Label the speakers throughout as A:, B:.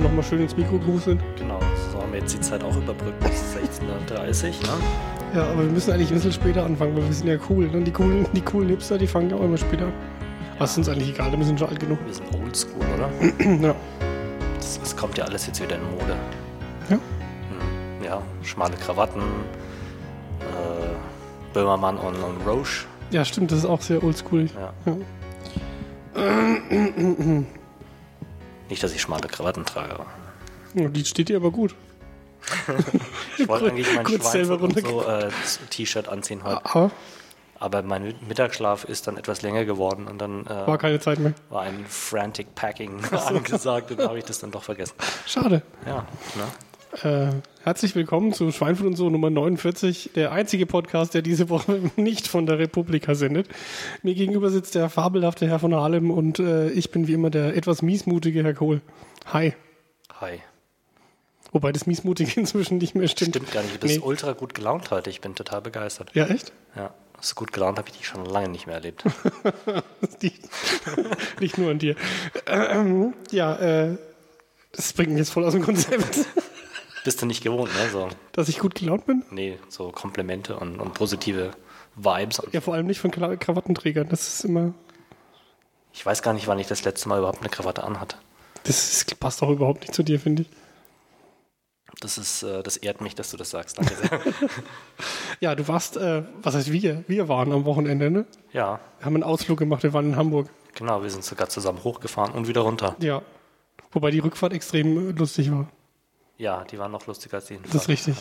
A: Nochmal schön ins Mikro gehustet.
B: Genau, so haben wir jetzt die Zeit auch überbrückt bis 16.30 Uhr. Ne?
A: Ja, aber wir müssen eigentlich ein bisschen später anfangen, weil wir sind ja cool. Ne? Die, coolen, die coolen Hipster, die fangen ja auch immer später an. Was ist uns eigentlich egal, wir sind schon alt genug.
B: Wir sind oldschool, oder?
A: ja.
B: Das, das kommt ja alles jetzt wieder in Mode.
A: Ja.
B: Hm, Ja, schmale Krawatten, äh, Böhmermann und, und Roche.
A: ja, stimmt, das ist auch sehr oldschool.
B: Ja.
A: Ja.
B: Nicht, dass ich schmale Krawatten trage.
A: Ja, Die steht dir aber gut.
B: Ich wollte eigentlich mein Schweinfurt so äh, T-Shirt anziehen heute.
A: Aber
B: Aber mein Mittagsschlaf ist dann etwas länger geworden und dann äh,
A: war keine Zeit mehr.
B: war ein Frantic Packing angesagt und da habe ich das dann doch vergessen.
A: Schade.
B: Ja, ne?
A: Äh, herzlich willkommen zu Schweinfurt und so Nummer 49, der einzige Podcast, der diese Woche nicht von der Republika sendet. Mir gegenüber sitzt der fabelhafte Herr von Harlem und äh, ich bin wie immer der etwas miesmutige Herr Kohl. Hi.
B: Hi.
A: Wobei das miesmutige inzwischen nicht mehr stimmt.
B: Stimmt gar nicht. Du bist
A: Nee.
B: ultra gut gelaunt heute. Ich bin total begeistert.
A: Ja, echt?
B: Ja, so gut gelaunt habe ich dich schon lange nicht mehr erlebt.
A: Nicht nur an dir. Ähm, ja, äh, das bringt mich jetzt voll aus dem Konzept,
B: Bist du nicht gewohnt, ne? So,
A: dass ich gut gelaunt bin.
B: nee, so Komplimente und, und positive Vibes. Und
A: Ja, vor allem nicht von Krawattenträgern. Das ist immer,
B: Ich weiß gar nicht, wann ich das letzte Mal überhaupt eine Krawatte anhatte.
A: das ist, passt auch überhaupt nicht zu dir, finde ich.
B: Das ist, äh, das ehrt mich, dass du das sagst. Danke sehr.
A: Ja, du warst, äh, was heißt wir? Wir waren am Wochenende, ne?
B: ja,
A: Wir haben einen Ausflug gemacht, wir waren in Hamburg.
B: genau. Wir sind sogar zusammen hochgefahren und wieder runter.
A: Ja. Wobei die Rückfahrt extrem äh, lustig war.
B: Ja, die waren noch lustiger als die
A: Das ist richtig.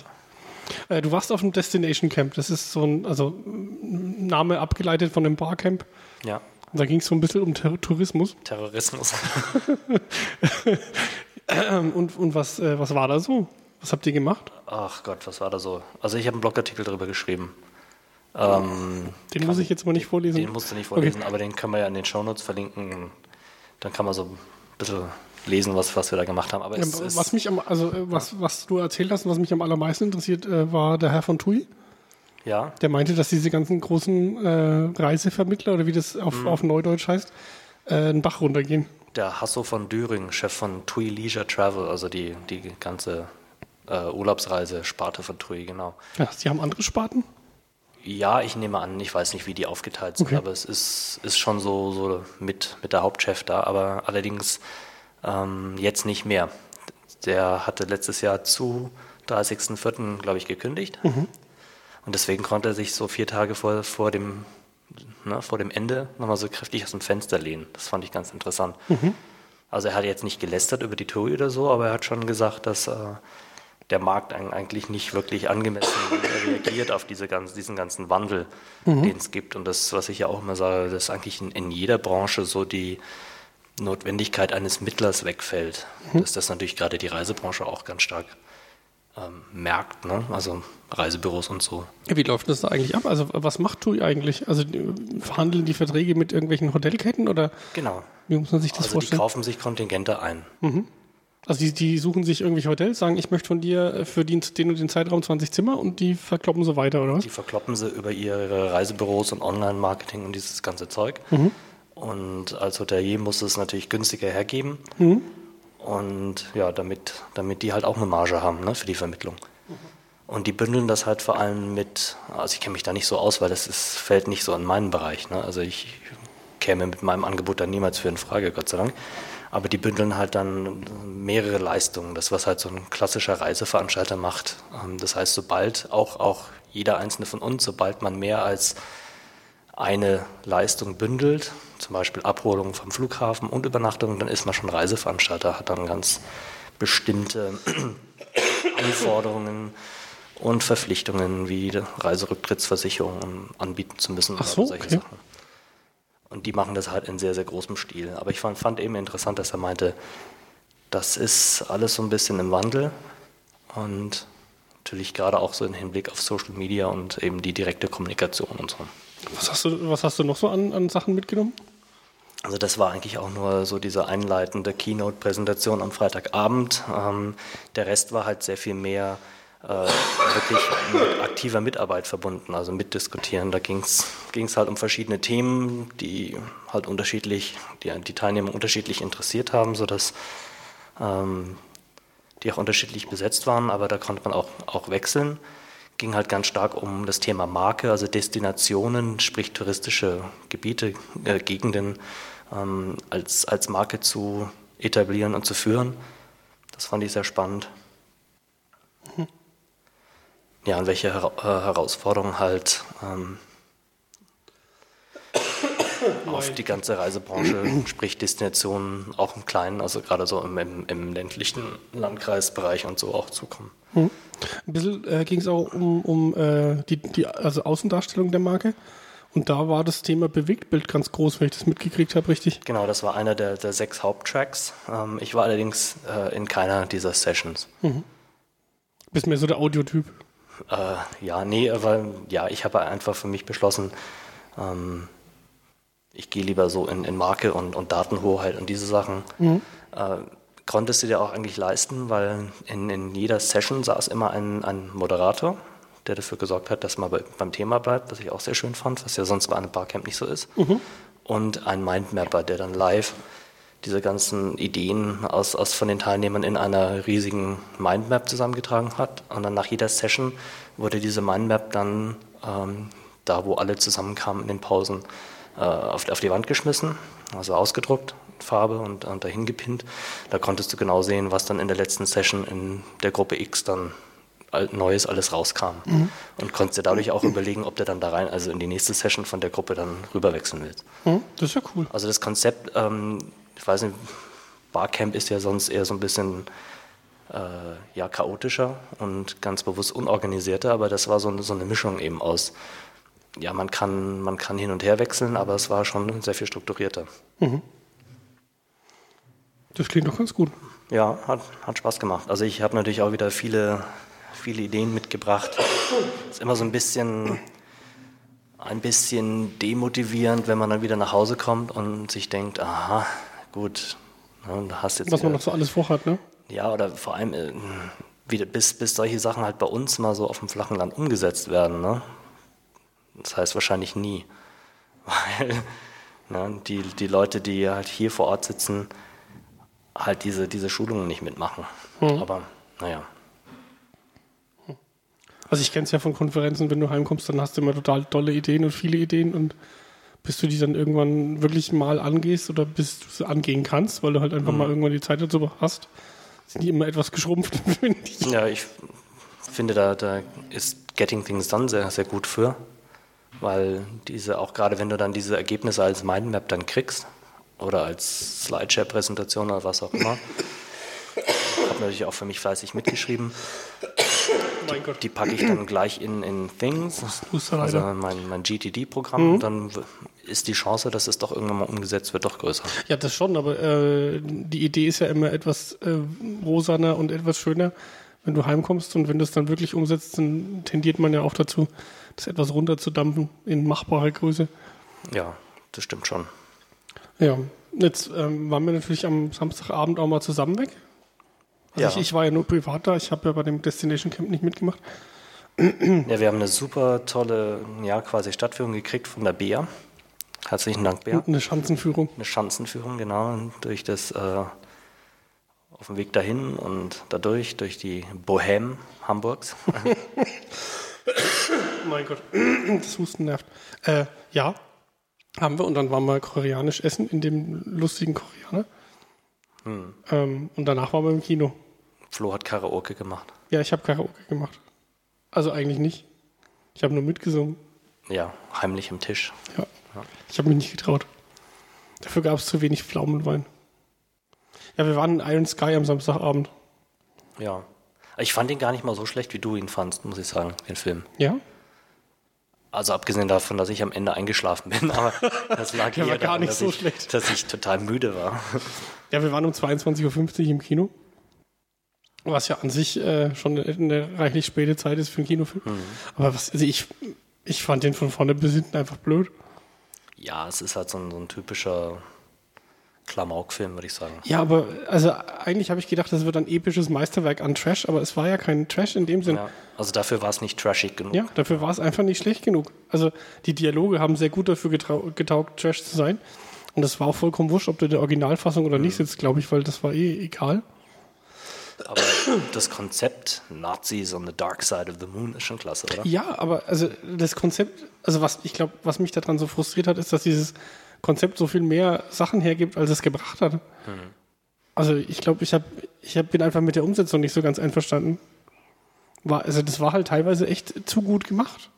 A: Äh, du warst auf dem Destination Camp. Das ist so ein, also Name abgeleitet von dem Barcamp.
B: Ja,
A: Und da ging es so ein bisschen um Ter Tourismus.
B: Terrorismus.
A: Ähm, und und was, äh, was war da so? Was habt ihr gemacht?
B: Ach Gott, was war da so? Also ich habe einen Blogartikel darüber geschrieben. Ähm,
A: Den muss ich jetzt mal nicht vorlesen.
B: Den musst du nicht vorlesen, aber den können wir ja in den Shownotes verlinken. Dann kann man so ein bisschen lesen, was, was wir da gemacht haben. Aber
A: Ja, was mich am, also äh, was, was du erzählt hast und was mich am allermeisten interessiert, äh, war der Herr von Tui.
B: ja,
A: Der meinte, dass diese ganzen großen äh, Reisevermittler oder wie das auf,
B: Mhm.
A: auf Neudeutsch heißt, äh, einen Bach runtergehen.
B: der Hasso von Düring, Chef von TUI Leisure Travel, also die, die ganze äh, Urlaubsreise-Sparte von TUI, genau.
A: Ja, die haben andere Sparten.
B: Ja, ich nehme an, ich weiß nicht, wie die aufgeteilt sind,
A: Okay.
B: aber es ist, ist schon so, so mit, mit der Hauptchef da, aber allerdings ähm, jetzt nicht mehr. Der hatte letztes Jahr zu 30.04., glaube ich, gekündigt. Und deswegen konnte er sich so vier Tage vor, vor, dem, ne, vor dem Ende nochmal so kräftig aus dem Fenster lehnen. Das fand ich ganz interessant. Also er hat jetzt nicht gelästert über die TUI oder so, aber er hat schon gesagt, dass äh, der Markt eig- eigentlich nicht wirklich angemessen reagiert auf diese ganz, diesen ganzen Wandel, den es gibt. Und das, was ich ja auch immer sage, dass eigentlich in, in jeder Branche so die Notwendigkeit eines Mittlers wegfällt. Dass das natürlich gerade die Reisebranche auch ganz stark ähm, merkt, ne? also Reisebüros und so.
A: Wie läuft das da eigentlich ab? Also was macht TUI eigentlich? Also die, verhandeln die Verträge mit irgendwelchen Hotelketten oder
B: Genau.
A: wie muss man sich das
B: Also die
A: vorstellen?
B: kaufen sich Kontingente ein.
A: Also die, die suchen sich irgendwelche Hotels, sagen, ich möchte von dir äh, für den, den und den Zeitraum 20 Zimmer und die verkloppen so weiter, oder was?
B: Die verkloppen sie über ihre Reisebüros und Online-Marketing und dieses ganze Zeug. Und als Hotelier muss es natürlich günstiger hergeben. Und ja, damit, damit die halt auch eine Marge haben ne, für die Vermittlung. Und die bündeln das halt vor allem mit, also ich kenne mich da nicht so aus, weil das ist, fällt nicht so in meinen Bereich. Ne? Also ich käme mit meinem Angebot dann niemals für in Frage, Gott sei Dank. Aber die bündeln halt dann mehrere Leistungen, das was halt so ein klassischer Reiseveranstalter macht. Ähm, Das heißt, sobald auch, auch jeder einzelne von uns, sobald man mehr als eine Leistung bündelt, zum Beispiel Abholung vom Flughafen und Übernachtung, dann ist man schon Reiseveranstalter, hat dann ganz bestimmte Anforderungen und Verpflichtungen wie die Reiserücktrittsversicherung anbieten zu müssen.
A: Ach so,
B: solche
A: okay.
B: Sachen. Und die machen das halt in sehr, sehr großem Stil. Aber ich fand, fand eben interessant, dass er meinte, das ist alles so ein bisschen im Wandel und natürlich gerade auch so im Hinblick auf Social Media und eben die direkte Kommunikation und so.
A: Was hast du, was hast du noch so an, an Sachen mitgenommen?
B: Also das war eigentlich auch nur so diese einleitende Keynote-Präsentation am Freitagabend. Ähm, der Rest war halt sehr viel mehr äh, wirklich mit aktiver Mitarbeit verbunden, also mitdiskutieren. Da ging es halt um verschiedene Themen, die halt unterschiedlich, die die Teilnehmer unterschiedlich interessiert haben, sodass ähm, die auch unterschiedlich besetzt waren, aber da konnte man auch, auch wechseln. Ging halt ganz stark um das Thema Marke, also Destinationen, sprich touristische Gebiete, äh, Gegenden ähm, als, als Marke zu etablieren und zu führen. Das fand ich sehr spannend. Mhm. Ja, und welche Her äh, Herausforderungen halt ähm, auf die ganze Reisebranche, sprich Destinationen, auch im Kleinen, also gerade so im, im, im ländlichen Landkreisbereich und so auch zukommen.
A: Hm. Ein bisschen äh, ging es auch um, um äh, die, die also Außendarstellung der Marke. Und da war das Thema Bewegtbild ganz groß, wenn ich das mitgekriegt habe, richtig?
B: Genau, das war einer der, der sechs Haupttracks. Ähm, ich war allerdings äh, in keiner dieser Sessions. Mhm.
A: Bist mehr so der Audiotyp?
B: Äh, ja, nee, aber ja, ich habe einfach für mich beschlossen, ähm, ich gehe lieber so in, in Marke und, und Datenhoheit und diese Sachen. Mhm. Äh, konntest du dir auch eigentlich leisten, weil in, in jeder Session saß immer ein, ein Moderator, der dafür gesorgt hat, dass man bei, beim Thema bleibt, was ich auch sehr schön fand, was ja sonst bei einem Barcamp nicht so ist. Mhm. Und ein Mindmapper, der dann live diese ganzen Ideen aus, aus von den Teilnehmern in einer riesigen Mindmap zusammengetragen hat. Und dann nach jeder Session wurde diese Mindmap dann ähm, da, wo alle zusammenkamen in den Pausen, äh, auf, auf, die Wand geschmissen, also ausgedruckt, Farbe und, und dahin gepinnt. Da konntest du genau sehen, was dann in der letzten Session in der Gruppe X dann Neues alles rauskam. Mhm. Und konntest dir dadurch auch überlegen, ob der dann da rein, also in die nächste Session von der Gruppe dann rüberwechseln willst.
A: Mhm, das ist ja cool.
B: Also das Konzept, ähm, ich weiß nicht, Barcamp ist ja sonst eher so ein bisschen äh, ja, chaotischer und ganz bewusst unorganisierter, aber das war so so eine Mischung eben aus ja, man kann, man kann hin und her wechseln, aber es war schon sehr viel strukturierter. Mhm.
A: Das klingt doch ganz gut.
B: Ja, hat, hat Spaß gemacht. Also ich habe natürlich auch wieder viele, viele Ideen mitgebracht. Ist immer so ein bisschen, ein bisschen demotivierend, wenn man dann wieder nach Hause kommt und sich denkt, aha, gut, ne, du hast jetzt.
A: Was man noch so alles vorhat, ne?
B: Ja, oder vor allem, äh, wieder, bis, bis solche Sachen halt bei uns mal so auf dem flachen Land umgesetzt werden, ne? Das heißt wahrscheinlich nie. Weil ne, die, die Leute, die halt hier vor Ort sitzen, halt diese, diese Schulungen nicht mitmachen. Mhm. Aber naja.
A: Also ich kenne es ja von Konferenzen, wenn du heimkommst, dann hast du immer total tolle Ideen und viele Ideen und bis du die dann irgendwann wirklich mal angehst oder bis du sie angehen kannst, weil du halt einfach mhm. mal irgendwann die Zeit dazu hast, sind die immer etwas geschrumpft,
B: finde ich. Ja, ich finde, da, da ist Getting Things Done sehr, sehr gut für weil diese, auch gerade wenn du dann diese Ergebnisse als Mindmap dann kriegst oder als Slideshare-Präsentation oder was auch immer, habe natürlich auch für mich fleißig mitgeschrieben. Die, die packe ich dann gleich in, in Things, also mein, mein GTD-Programm, mhm. dann ist die Chance, dass es doch irgendwann mal umgesetzt wird, doch größer.
A: Ja, das schon, aber äh, die Idee ist ja immer etwas äh, rosaner und etwas schöner, wenn du heimkommst und wenn du es dann wirklich umsetzt, dann tendiert man ja auch dazu, das etwas runterzudampfen in machbarer Größe.
B: Ja, das stimmt schon.
A: Ja, jetzt ähm, waren wir natürlich am Samstagabend auch mal zusammen weg. Also ja. ich, ich war ja nur privat da, ich habe ja bei dem Destination Camp nicht mitgemacht.
B: Ja, wir haben eine super tolle, ja, quasi Stadtführung gekriegt von der Bea. Herzlichen Dank, Bea.
A: Eine Schanzenführung.
B: Eine Schanzenführung, genau, durch das, äh, auf dem Weg dahin und dadurch, durch die Bohème Hamburgs.
A: mein Gott, das Husten nervt. Äh, ja, haben wir. Und dann waren wir koreanisch essen in dem lustigen Koreaner. Hm. Ähm, und danach waren wir im Kino.
B: Flo hat Karaoke gemacht.
A: Ja, ich habe Karaoke gemacht. Also eigentlich nicht. Ich habe nur mitgesungen.
B: Ja, heimlich im Tisch.
A: Ja. ja. Ich habe mich nicht getraut. Dafür gab es zu wenig Pflaumenwein. Ja, wir waren in Iron Sky am Samstagabend.
B: Ja. Ich fand ihn gar nicht mal so schlecht, wie du ihn fandst, muss ich sagen, den Film.
A: Ja?
B: Also abgesehen davon, dass ich am Ende eingeschlafen bin, aber das lag
A: ja, gar
B: daran,
A: nicht
B: dass,
A: so
B: ich,
A: schlecht.
B: dass ich total müde war.
A: Ja, wir waren um 22.50 Uhr im Kino. Was ja an sich äh, schon eine reichlich späte Zeit ist für einen Kinofilm. Mhm. Aber was, also ich, ich fand den von vorne bis hinten einfach blöd.
B: Ja, es ist halt so ein, so ein typischer Klamauk-Film, würde ich sagen.
A: Ja, aber also eigentlich habe ich gedacht, das wird ein episches Meisterwerk an Trash, aber es war ja kein Trash in dem Sinn. Ja,
B: also dafür war es nicht trashig genug.
A: Ja, dafür war es einfach nicht schlecht genug. Also die Dialoge haben sehr gut dafür getaugt, Trash zu sein. Und das war auch vollkommen wurscht, ob du in der Originalfassung oder mhm. nicht sitzt, glaube ich, weil das war eh egal.
B: Aber das Konzept Nazis on the dark side of the moon ist schon klasse, oder?
A: Ja, aber also das Konzept, also was ich glaube, was mich daran so frustriert hat, ist, dass dieses Konzept so viel mehr Sachen hergibt, als es gebracht hat. Also ich glaube, ich habe, ich hab, bin einfach mit der Umsetzung nicht so ganz einverstanden. War, also das war halt teilweise echt zu gut gemacht.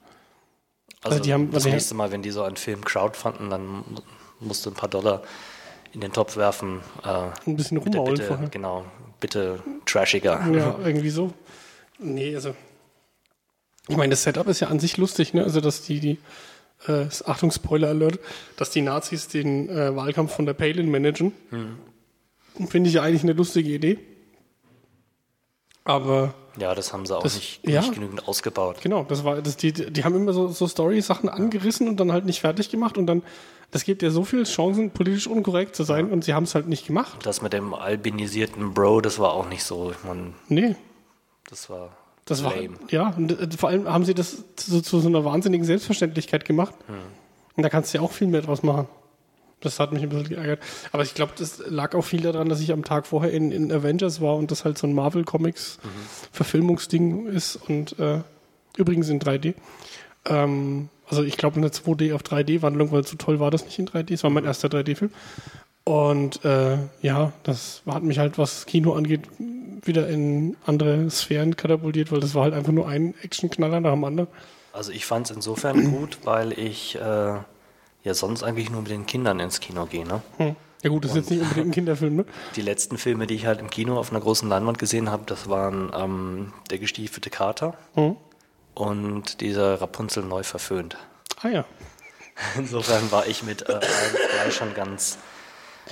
B: Also,
A: die haben-
B: das nächste Mal, wenn die so einen Film crowdfunden, dann musst du ein paar Dollar in den Topf werfen. Äh,
A: Ein bisschen
B: bitte,
A: rummaulen
B: bitte,
A: vorher.
B: genau, bitte trashiger.
A: Ja, irgendwie so. Nee, also. Ich meine, das Setup ist ja an sich lustig, ne? Also, dass die, die äh, Achtung, Spoiler Alert, dass die Nazis den äh, Wahlkampf von der Palin managen. Finde ich ja eigentlich eine lustige Idee. Aber
B: Ja, das haben sie auch
A: Das-
B: nicht,
A: ja.
B: nicht genügend ausgebaut.
A: genau, das war, das, die, die haben immer so, so Story-Sachen angerissen und dann halt nicht fertig gemacht und dann, das gibt ja so viele Chancen, politisch unkorrekt zu sein und sie haben es halt nicht gemacht.
B: Das mit dem albinisierten Bro, das war auch nicht so. Ich meine,
A: Nee,
B: das war
A: Das war,
B: lame.
A: ja, und äh, vor allem haben sie das zu, zu so einer wahnsinnigen Selbstverständlichkeit gemacht.
B: Hm.
A: Und da kannst du ja auch viel mehr draus machen. Das hat mich ein bisschen geärgert. Aber ich glaube, das lag auch viel daran, dass ich am Tag vorher in, in Avengers war und das halt so ein Marvel Comics
B: Mhm.
A: Verfilmungsding ist und äh, übrigens in 3D. Ähm, also ich glaube eine 2D auf 3D Wandlung, weil so toll war das nicht in 3D. Es war
B: Mhm.
A: mein erster 3D-Film. Und äh, ja, das hat mich halt, was Kino angeht, wieder in andere Sphären katapultiert, weil das war halt einfach nur ein Actionknaller nach dem anderen.
B: Also ich fand es insofern gut, weil ich äh, ja sonst eigentlich nur mit den Kindern ins Kino gehe. Ne?
A: Hm. Ja gut, das ist jetzt nicht unbedingt ein Kinderfilm, ne?
B: Die letzten Filme, die ich halt im Kino auf einer großen Leinwand gesehen habe, das waren ähm, Der gestiefelte Kater
A: Hm.
B: und dieser Rapunzel neu verföhnt.
A: Ah ja.
B: Insofern war ich mit äh, schon ganz,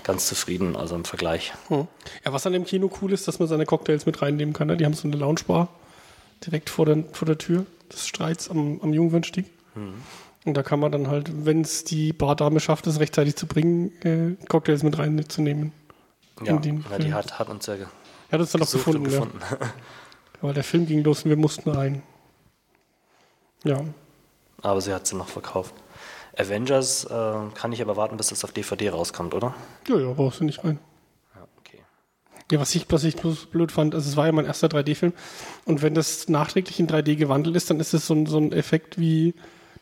B: ganz zufrieden, also im Vergleich.
A: Hm. Ja, was an dem Kino cool ist, dass man seine Cocktails mit reinnehmen kann. Ne? Die haben so eine Loungebar direkt vor der, vor der Tür des Streits am, am Jungwirnstieg. Und da kann man dann halt, wenn es die Bardame schafft, es rechtzeitig zu bringen, äh, Cocktails mit reinzunehmen.
B: Ja,
A: den
B: na, die hat, hat uns ja
A: Er hat uns dann auch gefunden,
B: und
A: ja.
B: gefunden.
A: Weil der Film ging los und wir mussten rein. Ja.
B: Aber sie hat sie noch verkauft. Avengers äh, kann ich aber warten, bis das auf DVD rauskommt, oder?
A: Ja, ja, brauchst du nicht rein.
B: Ja, okay.
A: Ja, was ich, was ich bloß blöd fand, also es war ja mein erster 3D-Film und wenn das nachträglich in 3D gewandelt ist, dann ist es so ein, so ein Effekt wie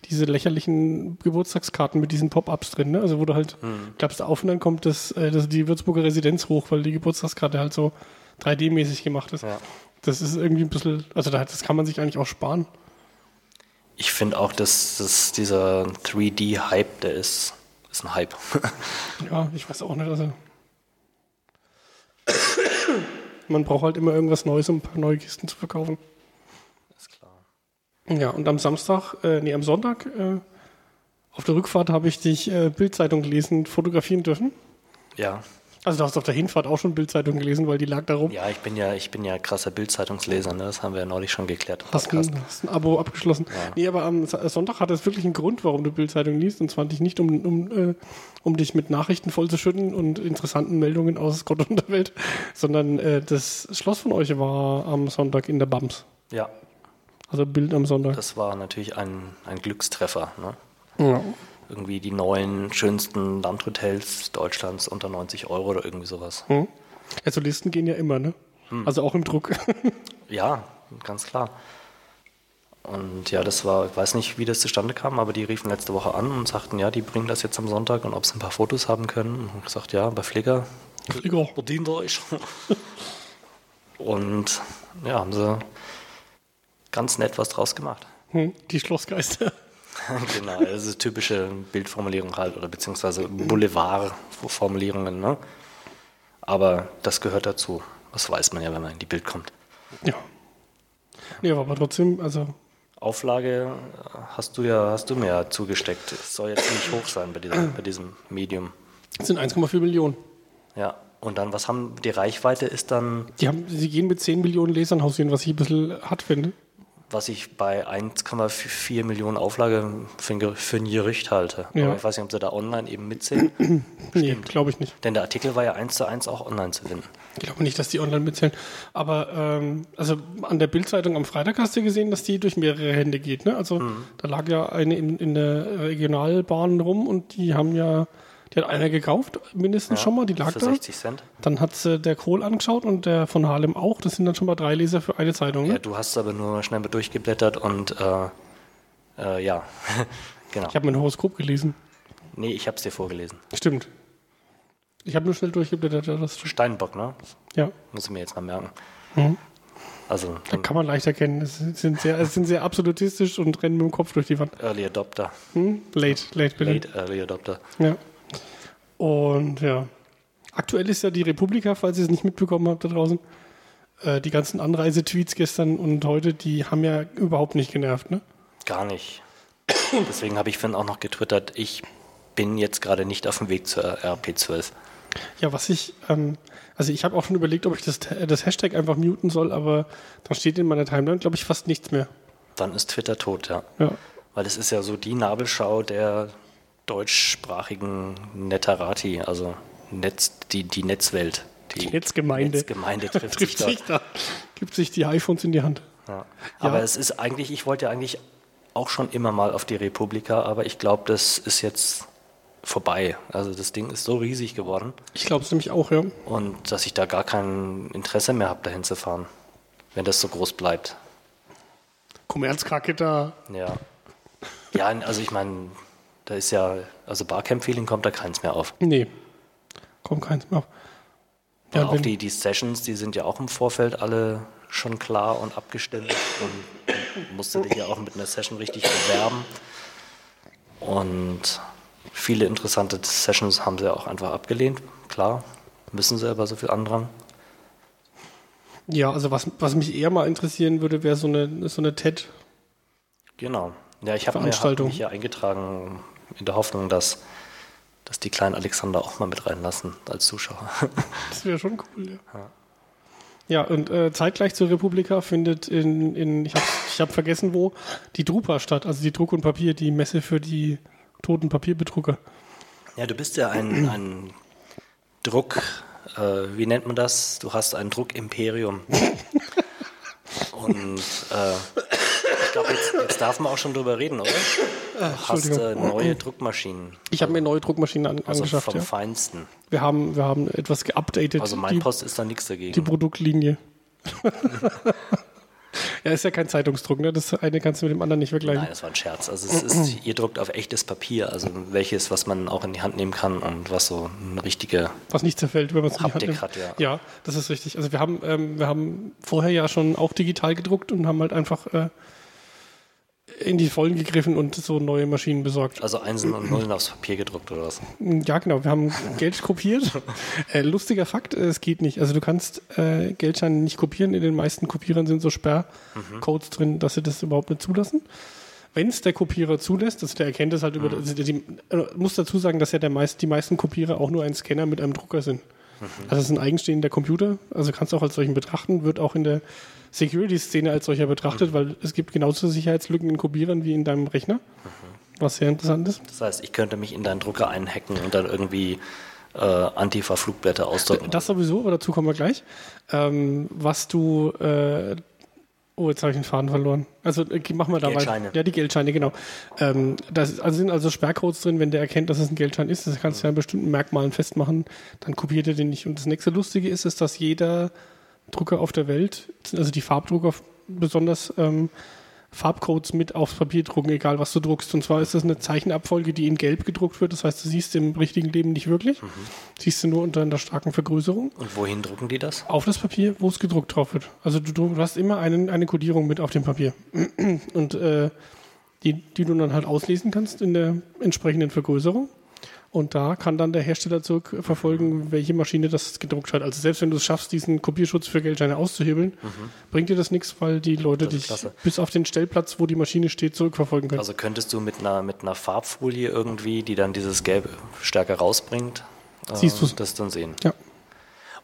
A: diese lächerlichen Geburtstagskarten mit diesen Pop-Ups drin, ne? Also wo du halt, glaubst du auf und dann kommt das, äh, das, die Würzburger Residenz hoch, weil die Geburtstagskarte halt so 3D-mäßig gemacht ist.
B: Ja.
A: Das ist irgendwie ein bisschen, also da- das kann man sich eigentlich auch sparen.
B: Ich finde auch, dass, dass dieser 3D-Hype, der ist, ist ein Hype.
A: Ja, ich weiß auch nicht, also man braucht halt immer irgendwas Neues, um ein paar neue Kisten zu verkaufen.
B: ist klar.
A: Ja, und am Samstag, äh, nee, am Sonntag, äh, auf der Rückfahrt habe ich dich äh, Bildzeitung gelesen, fotografieren dürfen.
B: Ja.
A: Also du hast auf der Hinfahrt auch schon Bildzeitung gelesen, weil die lag da rum.
B: Ja, ich bin ja, ich bin ja krasser Bildzeitungsleser, ne? das haben wir ja neulich schon geklärt.
A: Hast ein, hast ein Abo abgeschlossen. Nee, aber am Sonntag hat es wirklich einen Grund, warum du Bildzeitung liest. Und zwar nicht, um, um, äh, um dich mit Nachrichten vollzuschütten und interessanten Meldungen aus Gott und der Welt, sondern äh, das Schloss von euch war am Sonntag in der Bams.
B: Ja,
A: Also Bild am Sonntag.
B: das war natürlich ein, ein Glückstreffer. Ne?
A: Ja.
B: Irgendwie die neuen, schönsten Landhotels Deutschlands unter 90 Euro oder irgendwie sowas.
A: Hm? Also Listen gehen ja immer, ne? Also auch im Druck.
B: Ja, ganz klar. Und ja, das war, ich weiß nicht, wie das zustande kam, aber die riefen letzte Woche an und sagten, ja, die bringen das jetzt am Sonntag und ob sie ein paar Fotos haben können. Und ich gesagt, ja, bei Flickr
A: Egal.
B: bedient euch. Und ja, haben sie ganz nett was draus gemacht.
A: Hm? Die Schlossgeister.
B: genau, das ist typische Bildformulierung halt oder beziehungsweise Boulevard-Formulierungen. Ne? Aber das gehört dazu. Das weiß man ja, wenn man in die Bild kommt.
A: Ja. Nee, aber trotzdem, also
B: Auflage äh, hast du ja, hast du mir ja zugesteckt. Es soll jetzt nicht hoch sein bei diesem, bei diesem Medium.
A: es sind 1,4 Millionen.
B: Ja. Und dann, was haben die Reichweite ist dann,
A: Die haben, sie gehen mit 10 Millionen Lesern hausieren, was ich ein bisschen hart finde.
B: Was ich bei 1,4 Millionen Auflage für ein, für ein Gerücht halte.
A: Ja.
B: Aber ich weiß nicht, ob sie da online eben mitzählen.
A: Nee, glaube ich nicht.
B: Denn der Artikel war ja eins zu eins auch online zu finden.
A: Ich glaube nicht, dass die online mitzählen. Aber ähm, also an der Bildzeitung am Freitag hast du gesehen, dass die durch mehrere Hände geht. Ne? Also da lag ja eine in, in der Regionalbahn rum und die haben ja Die hat einer gekauft, mindestens
B: Ja,
A: schon mal, die lag
B: für
A: da.
B: 60 Cent.
A: Dann hat äh, der Kohl angeschaut und der von Harlem auch. Das sind dann schon mal drei Leser für eine Zeitung. Ne?
B: Ja, du hast aber nur schnell mal durchgeblättert und äh, äh, ja, genau.
A: Ich habe mein Horoskop gelesen.
B: Nee, ich habe es dir vorgelesen.
A: Stimmt. Ich habe nur schnell durchgeblättert. Das,
B: Steinbock, ne?
A: ja,
B: Muss ich mir jetzt mal merken.
A: Mhm.
B: Also
A: da kann man leicht erkennen. Es sind sehr, es sind sehr absolutistisch und rennen mit dem Kopf durch die Wand.
B: Early Adopter.
A: Hm? Late, late, bitte.
B: Late Early Adopter.
A: Ja. Und ja. Aktuell ist ja die Republika, falls ihr es nicht mitbekommen habt da draußen. Äh, die ganzen Anreisetweets gestern und heute, die haben ja überhaupt nicht genervt, ne?
B: Gar nicht. Deswegen habe ich vorhin auch noch getwittert, ich bin jetzt gerade nicht auf dem Weg zur RP12.
A: Ja, was ich, ähm, also ich habe auch schon überlegt, ob ich das, das Hashtag einfach muten soll, aber da steht in meiner Timeline, glaube ich, fast nichts mehr.
B: Dann ist Twitter tot, ja.
A: Ja.
B: Weil es ist ja so die Nabelschau der deutschsprachigen Netterati, also Netz, die, die Netzwelt.
A: Die Netzgemeinde.
B: Netzgemeinde trifft,
A: Trifft
B: sich
A: sich da, gibt sich die iPhones in die Hand.
B: Ja. Aber es ist eigentlich, ich wollte ja eigentlich auch schon immer mal auf die Republika, aber ich glaube, das ist jetzt vorbei. Also das Ding ist so riesig geworden
A: Ich glaube es nämlich auch, ja.
B: und dass ich da gar kein Interesse mehr habe, dahin zu fahren, wenn das so groß bleibt.
A: Kommerzkacke da.
B: Ja. Ja, also ich meine, da ist ja, also Barcamp-Feeling kommt da keins mehr auf.
A: Nee. Kommt keins mehr auf.
B: Ja,
A: Ja,
B: auch die, die Sessions, die sind ja auch im Vorfeld alle schon klar und abgestimmt und musste dich ja auch mit einer Session richtig bewerben. Und viele interessante Sessions haben sie auch einfach abgelehnt. Klar, müssen sie aber so viel Andrang.
A: Ja, also was, was mich eher mal interessieren würde, wäre so eine, so eine TED.
B: Genau. Ja, ich habe hab mich hier eingetragen in der Hoffnung, dass, dass die kleinen Alexander auch mal mit reinlassen als Zuschauer.
A: Das wäre schon cool, ja. Ja, und äh, zeitgleich zur Republika findet in, in ich habe ich hab vergessen wo, die Drupa statt, also die Druck und Papier, die Messe für die toten Papierbedrucker.
B: Ja, du bist ja ein, ein Druck, äh, wie nennt man das? Du hast ein Druckimperium. Und äh, ich glaube, jetzt, jetzt darf man auch schon drüber reden, oder? Du hast äh, neue Druckmaschinen,
A: Ich habe mir neue Druckmaschinen an,
B: also
A: angeschafft,
B: vom
A: ja.
B: Feinsten.
A: Wir haben, wir haben etwas geupdatet,
B: Also
A: die,
B: Mainpost ist da nichts
A: die
B: dagegen.
A: Produktlinie. ja, ist ja kein Zeitungsdruck, ne? Das eine kannst du mit dem anderen nicht vergleichen.
B: Nein, das war ein Scherz. Also es ist, ihr druckt auf echtes Papier, also welches, was man auch in die Hand nehmen kann und was so eine richtige
A: Was nicht zerfällt, wenn man es in die Hand
B: Haptik
A: nimmt.
B: hat, ja.
A: Ja, das ist richtig. Also wir haben, ähm, wir haben vorher ja schon auch digital gedruckt und haben halt einfach äh, in die Vollen gegriffen und so neue Maschinen besorgt.
B: Also Einsen und Nullen aufs Papier gedruckt oder was?
A: Ja, genau. Wir haben Geld kopiert. äh, lustiger Fakt, äh, es geht nicht. Also du kannst äh, Geldscheine nicht kopieren. In den meisten Kopierern sind so Sperrcodes drin, dass sie das überhaupt nicht zulassen. Wenn es der Kopierer zulässt, also der erkennt es halt über, also die, die, äh, muss dazu sagen, dass ja der meist, die meisten Kopierer auch nur ein Scanner mit einem Drucker sind. Also es ist ein eigenstehender Computer, also kannst du auch als solchen betrachten, wird auch in der Security-Szene als solcher betrachtet, weil es gibt genauso Sicherheitslücken in Kopierern wie in deinem Rechner, was sehr interessant ist.
B: Das heißt, ich könnte mich in deinen Drucker einhacken und dann irgendwie äh, Antifa-Flugblätter ausdrucken.
A: Das sowieso, aber dazu kommen wir gleich. Ähm, was du, äh, oh, jetzt habe ich den Faden verloren. Also äh, machen wir da
B: Geldscheine.
A: weiter. Ja, die Geldscheine, genau. Ähm, da also sind also Sperrcodes drin, wenn der erkennt, dass es ein Geldschein ist. Das kannst du ja an bestimmten Merkmalen festmachen, dann kopiert er den nicht. Und das nächste Lustige ist, ist dass jeder Drucker auf der Welt, also die Farbdrucker besonders ähm, Farbcodes mit aufs Papier drucken, egal was du druckst. Und zwar ist das eine Zeichenabfolge, die in Gelb gedruckt wird. Das heißt, du siehst im richtigen Leben nicht wirklich. Siehst du nur unter einer starken Vergrößerung
B: Und wohin drucken die das?
A: auf das Papier, wo es gedruckt drauf wird. Also du, du hast immer einen, eine Kodierung mit auf dem Papier. Und äh, die, die du dann halt auslesen kannst in der entsprechenden Vergrößerung. Und da kann dann der Hersteller zurückverfolgen, welche Maschine das gedruckt hat. Also selbst wenn du es schaffst, diesen Kopierschutz für Geldscheine auszuhebeln, bringt dir das nichts, weil die Leute
B: Mhm.
A: Dich
B: klasse.
A: bis auf den Stellplatz, wo die Maschine steht, zurückverfolgen können.
B: Also könntest du mit einer, mit einer Farbfolie irgendwie, die dann dieses Gelb stärker rausbringt, äh,
A: Siehst du's.
B: das dann sehen?
A: ja.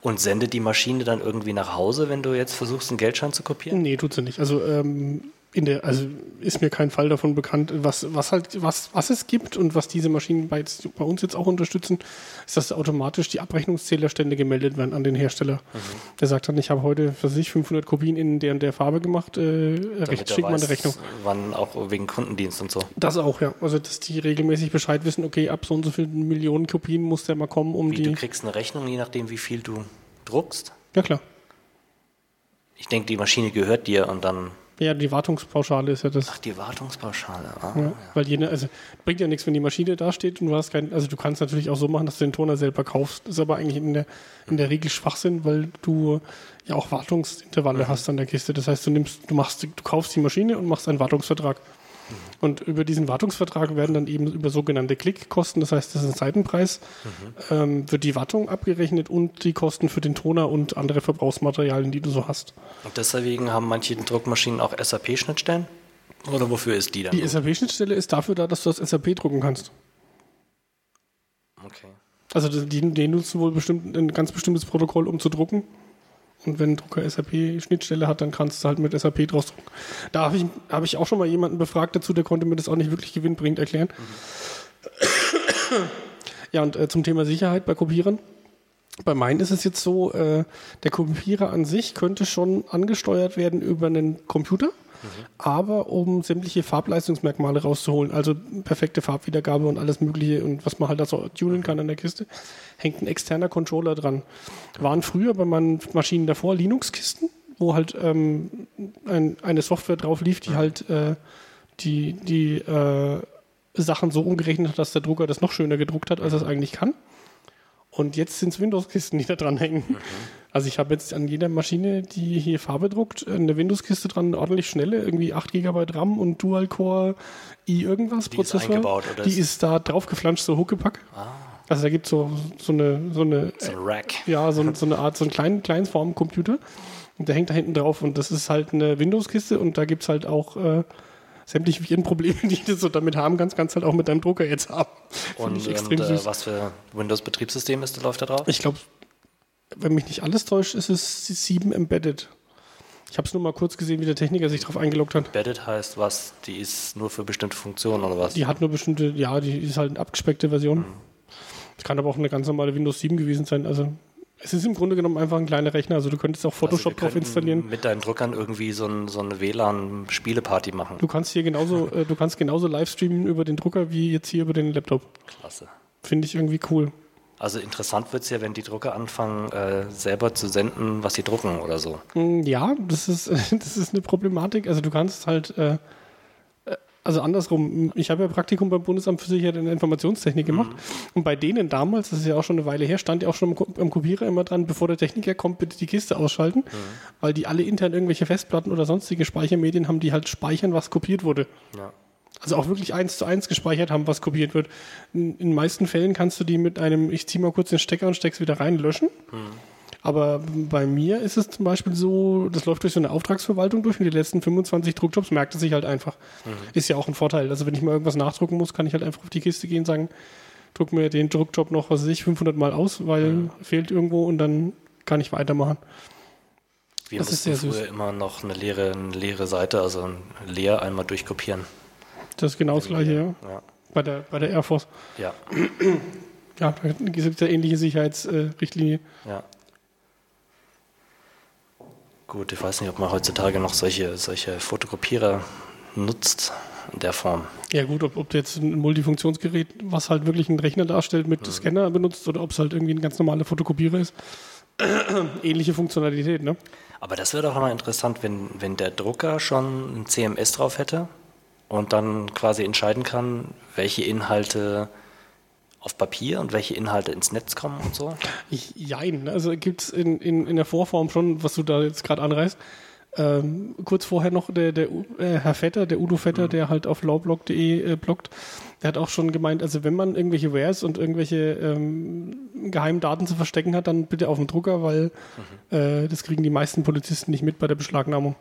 B: Und sendet die Maschine dann irgendwie nach Hause, wenn du jetzt versuchst, einen Geldschein zu kopieren?
A: Nee, tut sie nicht. Also ähm, in der, also ist mir kein Fall davon bekannt, was, was halt, was, was es gibt und was diese Maschinen bei, bei uns jetzt auch unterstützen, ist, dass automatisch die Abrechnungszählerstände gemeldet werden an den Hersteller. Mhm. Der sagt dann, ich habe heute für sich 500 Kopien in der und der Farbe gemacht, äh, recht schick mal eine Rechnung.
B: Wann auch wegen Kundendienst und so.
A: Das auch, ja. Also, dass die regelmäßig Bescheid wissen, okay, ab so und so vielen Millionen Kopien muss der mal kommen, um
B: wie,
A: die.
B: Du kriegst eine Rechnung, je nachdem, wie viel du druckst?
A: Ja, klar.
B: Ich denke, die Maschine gehört dir und dann
A: ja, die Wartungspauschale ist ja das.
B: Ach, die Wartungspauschale. Ah,
A: ja, ja. Weil jene, also bringt ja nichts, wenn die Maschine da steht und du hast keinen, also du kannst natürlich auch so machen, dass du den Toner selber kaufst. Das ist aber eigentlich in der, in der Regel Schwachsinn, weil du ja auch Wartungsintervalle mhm. hast an der Kiste. Das heißt, du nimmst, du machst, du kaufst die Maschine und machst einen Wartungsvertrag. Und über diesen Wartungsvertrag werden dann eben über sogenannte Klickkosten, das heißt, das ist ein Seitenpreis, mhm. ähm, wird die Wartung abgerechnet und die Kosten für den Toner und andere Verbrauchsmaterialien, die du so hast.
B: Und deswegen haben manche Druckmaschinen auch SAP-Schnittstellen? Oder wofür ist die dann?
A: Die SAP-Schnittstelle ist dafür da, dass du das SAP drucken kannst.
B: Okay.
A: Also die, die nutzen wohl bestimmt ein ganz bestimmtes Protokoll, um zu drucken. Und wenn ein Drucker SAP-Schnittstelle hat, dann kannst du halt mit SAP draus drucken. Da habe ich, hab ich auch schon mal jemanden befragt dazu, der konnte mir das auch nicht wirklich gewinnbringend erklären. Mhm. Ja, und äh, zum Thema Sicherheit bei Kopierern. Bei meinen ist es jetzt so, äh, der Kopierer an sich könnte schon angesteuert werden über einen Computer aber um sämtliche Farbleistungsmerkmale rauszuholen, also perfekte Farbwiedergabe und alles Mögliche und was man halt da so tunen kann an der Kiste, hängt ein externer Controller dran. Waren früher bei meinen Maschinen davor Linux-Kisten, wo halt ähm, ein, eine Software drauf lief, die halt äh, die, die äh, Sachen so umgerechnet hat, dass der Drucker das noch schöner gedruckt hat, als er es eigentlich kann. Und jetzt sind es Windows-Kisten, die da dran hängen. Mhm. Also ich habe jetzt an jeder Maschine, die hier Farbe druckt, eine Windows-Kiste dran, ordentlich schnelle, irgendwie 8 GB RAM und Dual-Core i irgendwas
B: die Prozessor. Ist eingebaut, oder
A: die ist da draufgeflanscht, so Huckepack. Ah. Also da gibt so, so eine, so eine,
B: so ein Rack.
A: Ja, so, so, eine Art, so einen kleinen, kleinen Formcomputer. Und der hängt da hinten drauf und das ist halt eine Windows-Kiste und da gibt es halt auch äh, sämtliche Virenprobleme, die du so damit haben kannst, kannst halt auch mit deinem Drucker jetzt haben.
B: Und, und äh, was für Windows-Betriebssystem ist, läuft da drauf?
A: Ich glaube, wenn mich nicht alles täuscht, ist es 7 Embedded. Ich habe es nur mal kurz gesehen, wie der Techniker sich darauf eingeloggt hat.
B: Embedded heißt was? Die ist nur für bestimmte Funktionen oder was?
A: Die hat nur bestimmte, ja, die ist halt eine abgespeckte Version. Mhm. kann aber auch eine ganz normale Windows 7 gewesen sein. Also es ist im Grunde genommen einfach ein kleiner Rechner, also du könntest auch also Photoshop also drauf installieren.
B: Mit deinen Druckern irgendwie so, ein, so eine WLAN-Spieleparty machen.
A: Du kannst hier genauso, äh, du kannst genauso live streamen über den Drucker wie jetzt hier über den Laptop.
B: Klasse.
A: Finde ich irgendwie cool.
B: Also interessant wird es ja, wenn die Drucker anfangen, äh, selber zu senden, was sie drucken oder so.
A: Mm, ja, das ist, das ist eine Problematik. Also du kannst halt äh, also andersrum, ich habe ja Praktikum beim Bundesamt für Sicherheit in der Informationstechnik gemacht mhm. und bei denen damals, das ist ja auch schon eine Weile her, stand ja auch schon am Kopierer immer dran, bevor der Techniker kommt, bitte die Kiste ausschalten, mhm. weil die alle intern irgendwelche Festplatten oder sonstige Speichermedien haben, die halt speichern, was kopiert wurde. Ja. Also auch wirklich eins zu eins gespeichert haben, was kopiert wird. In den meisten Fällen kannst du die mit einem, ich ziehe mal kurz den Stecker und steck's wieder rein, löschen. Mhm. Aber bei mir ist es zum Beispiel so, das läuft durch so eine Auftragsverwaltung durch und die letzten 25 Druckjobs merkt es sich halt einfach. Mhm. Ist ja auch ein Vorteil. Also wenn ich mal irgendwas nachdrucken muss, kann ich halt einfach auf die Kiste gehen und sagen, druck mir den Druckjob noch, was weiß ich, 500 Mal aus, weil mhm. fehlt irgendwo und dann kann ich weitermachen.
B: Wir das mussten früher süß. immer noch eine leere, eine leere Seite, also leer einmal durchkopieren.
A: Das ist genau das gleiche, ja. ja. Bei, der, bei der Air Force.
B: Ja.
A: Ja, da gibt es ja ähnliche Sicherheitsrichtlinie.
B: ja. Gut, ich weiß nicht, ob man heutzutage noch solche, solche Fotokopierer nutzt in der Form.
A: Ja gut, ob, ob du jetzt ein Multifunktionsgerät, was halt wirklich einen Rechner darstellt, mit mhm. Scanner benutzt oder ob es halt irgendwie ein ganz normaler Fotokopierer ist. Ähnliche Funktionalität, ne?
B: Aber das wäre doch mal interessant, wenn, wenn der Drucker schon ein CMS drauf hätte und dann quasi entscheiden kann, welche Inhalte auf Papier und welche Inhalte ins Netz kommen und so?
A: Ich, jein, also gibt es in, in, in der Vorform schon, was du da jetzt gerade anreißt. Ähm, kurz vorher noch der, der äh, Herr Vetter, der Udo Vetter, mhm. der halt auf lawblog.de äh, bloggt, der hat auch schon gemeint, also wenn man irgendwelche Wares und irgendwelche ähm, geheimen Daten zu verstecken hat, dann bitte auf dem Drucker, weil mhm. äh, das kriegen die meisten Polizisten nicht mit bei der Beschlagnahmung.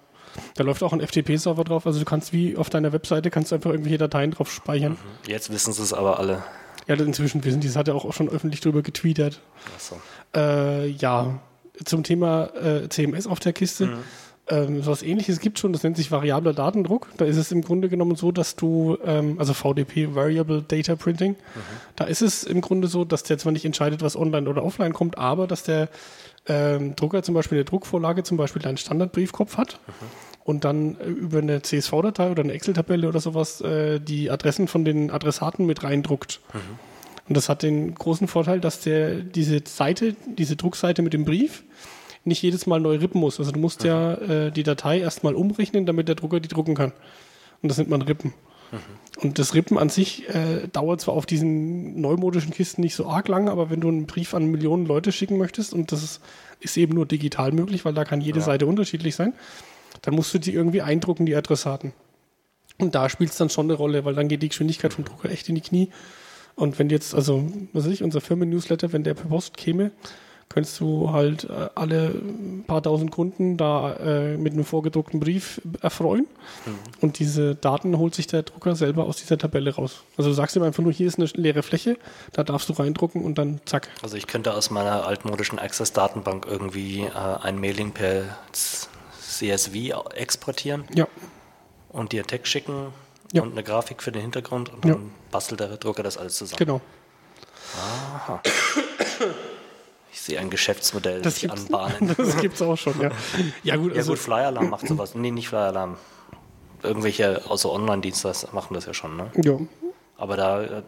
A: Da läuft auch ein FTP-Server drauf, also du kannst wie auf deiner Webseite kannst du einfach irgendwelche Dateien drauf speichern.
B: Mhm. Jetzt wissen sie es aber alle.
A: Ja, inzwischen wissen die, das hat er auch schon öffentlich drüber getweetet.
B: Ach so.
A: Äh, ja, zum Thema äh, CMS auf der Kiste. Mhm. Ähm, was ähnliches gibt schon, das nennt sich variabler Datendruck. Da ist es im Grunde genommen so, dass du, ähm, also VDP, Variable Data Printing, mhm. da ist es im Grunde so, dass der zwar nicht entscheidet, was online oder offline kommt, aber dass der ähm, Drucker zum Beispiel eine Druckvorlage zum Beispiel einen Standardbriefkopf hat mhm. und dann äh, über eine CSV-Datei oder eine Excel-Tabelle oder sowas äh, die Adressen von den Adressaten mit reindruckt. Mhm. Und das hat den großen Vorteil, dass der diese Seite, diese Druckseite mit dem Brief nicht jedes Mal neu rippen muss. Also du musst mhm. ja äh, die Datei erstmal umrechnen, damit der Drucker die drucken kann. Und das nennt man Rippen. Mhm. Und das Rippen an sich äh, dauert zwar auf diesen neumodischen Kisten nicht so arg lang, aber wenn du einen Brief an Millionen Leute schicken möchtest und das ist, ist eben nur digital möglich, weil da kann jede ja. Seite unterschiedlich sein, dann musst du die irgendwie eindrucken, die Adressaten. Und da spielt es dann schon eine Rolle, weil dann geht die Geschwindigkeit vom Drucker echt in die Knie. Und wenn jetzt, also, was weiß ich, unser Firmen-Newsletter, wenn der per Post käme, könntest du halt äh, alle paar tausend Kunden da äh, mit einem vorgedruckten Brief erfreuen. Mhm. Und diese Daten holt sich der Drucker selber aus dieser Tabelle raus. Also du sagst ihm einfach nur, hier ist eine leere Fläche, da darfst du reindrucken und dann zack.
B: Also ich könnte aus meiner altmodischen Access-Datenbank irgendwie äh, ein Mailing per CSV exportieren.
A: Ja.
B: Und dir Text schicken
A: ja.
B: und eine Grafik für den Hintergrund und dann ja. bastelt der Drucker das alles zusammen.
A: Genau.
B: Aha. Ich sehe ein Geschäftsmodell das sich anbahnen.
A: Das gibt es auch schon, ja.
B: Ja gut, also, ja, gut Flyer Alarm macht sowas. Nee, nicht Flyer Alarm. Irgendwelche, außer Online-Dienste machen das ja schon, ne?
A: Ja.
B: Aber da äh,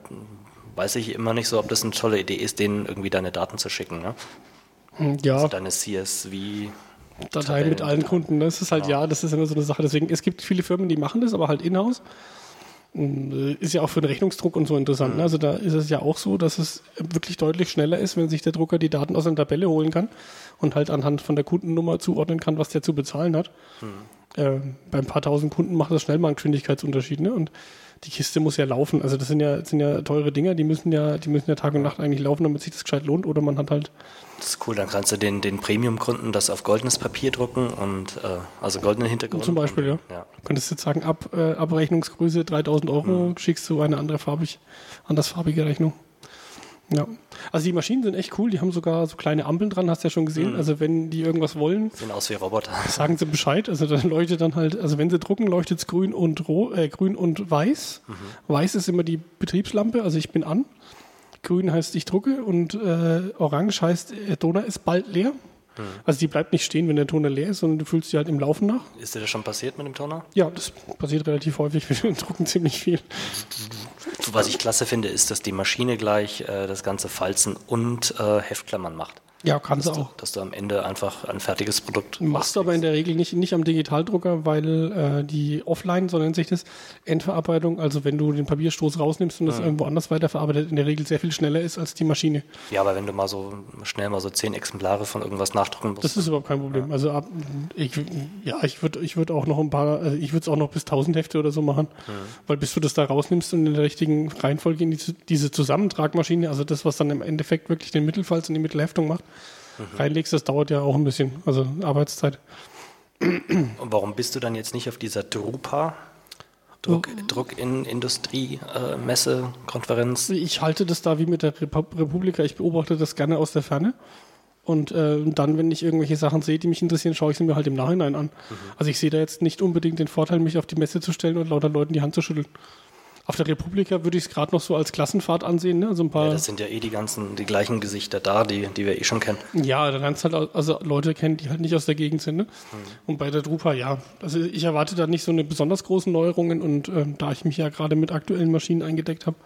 B: weiß ich immer nicht so, ob das eine tolle Idee ist, denen irgendwie deine Daten zu schicken, ne?
A: Hm, ja. Also
B: deine CSV.
A: Datei mit allen Kunden. Das ist halt, genau. ja, das ist immer so eine Sache. Deswegen, es gibt viele Firmen, die machen das, aber halt in-house. Äh, ist ja auch für den Rechnungsdruck und so interessant. Mhm. Ne? Also da ist es ja auch so, dass es wirklich deutlich schneller ist, wenn sich der Drucker die Daten aus einer Tabelle holen kann und halt anhand von der Kundennummer zuordnen kann, was der zu bezahlen hat. Mhm. Äh, bei ein paar tausend Kunden macht das schnell mal einen Geschwindigkeitsunterschied. Ne? Und die Kiste muss ja laufen. Also das sind ja, sind ja teure Dinger, die müssen ja, die müssen ja Tag und Nacht eigentlich laufen, damit sich das gescheit lohnt. Oder man hat halt
B: das ist cool, dann kannst du den, den Premium-Kunden das auf goldenes Papier drucken und äh, also goldenen Hintergrund.
A: Zum Beispiel, ja. ja. Könntest jetzt sagen, ab äh, Abrechnungsgröße 3000 Euro mhm. schickst du eine andere farbig, andersfarbige Rechnung. Ja. Also die Maschinen sind echt cool, die haben sogar so kleine Ampeln dran, hast du ja schon gesehen. Mhm. Also wenn die irgendwas wollen,
B: sehen aus wie Roboter.
A: Sagen sie Bescheid. Also dann leuchtet dann halt, also wenn sie drucken, leuchtet es grün und ro äh, grün und weiß. Mhm. Weiß ist immer die Betriebslampe, also ich bin an. Grün heißt ich drucke und äh, Orange heißt der Toner ist bald leer. Hm. Also die bleibt nicht stehen, wenn der Toner leer ist, sondern du fühlst sie halt im Laufen nach.
B: Ist dir das schon passiert mit dem Toner?
A: Ja, das passiert relativ häufig. Wir drucken ziemlich viel.
B: Was ich klasse finde, ist, dass die Maschine gleich äh, das ganze Falzen und äh, Heftklammern macht.
A: Ja, kannst du auch.
B: Dass du am Ende einfach ein fertiges Produkt
A: machst. du aber in der Regel nicht, nicht am Digitaldrucker, weil äh, die Offline, so nennt sich das, Endverarbeitung, also wenn du den Papierstoß rausnimmst und das mhm. irgendwo anders weiterverarbeitet, in der Regel sehr viel schneller ist als die Maschine.
B: Ja, aber wenn du mal so schnell mal so zehn Exemplare von irgendwas nachdrucken musst.
A: Das ist überhaupt kein Problem. Ja. Also ab, ich, ja, ich würde ich würd auch noch ein paar, also ich würde es auch noch bis 1000 Hefte oder so machen, mhm. weil bis du das da rausnimmst und in der richtigen Reihenfolge in die, diese Zusammentragmaschine, also das, was dann im Endeffekt wirklich den Mittelfalz und die Mittelheftung macht, mhm. reinlegst, das dauert ja auch ein bisschen, also Arbeitszeit.
B: Und warum bist du dann jetzt nicht auf dieser Drupa? Druck, oh. Druckindustrie-Messe, äh, Konferenz?
A: Ich halte das da wie mit der Republika. Ich beobachte das gerne aus der Ferne. Und äh, dann, wenn ich irgendwelche Sachen sehe, die mich interessieren, schaue ich sie mir halt im Nachhinein an. Mhm. Also ich sehe da jetzt nicht unbedingt den Vorteil, mich auf die Messe zu stellen und lauter Leuten die Hand zu schütteln. Auf der Republika würde ich es gerade noch so als Klassenfahrt ansehen. Ne? Also ein paar
B: ja, das sind ja eh die ganzen, die gleichen Gesichter da, die, die wir eh schon kennen.
A: Ja, da lernst halt also Leute kennen, die halt nicht aus der Gegend sind. Ne? Mhm. Und bei der Drupa, ja. Also ich erwarte da nicht so eine besonders großen Neuerungen und äh, da ich mich ja gerade mit aktuellen Maschinen eingedeckt habe,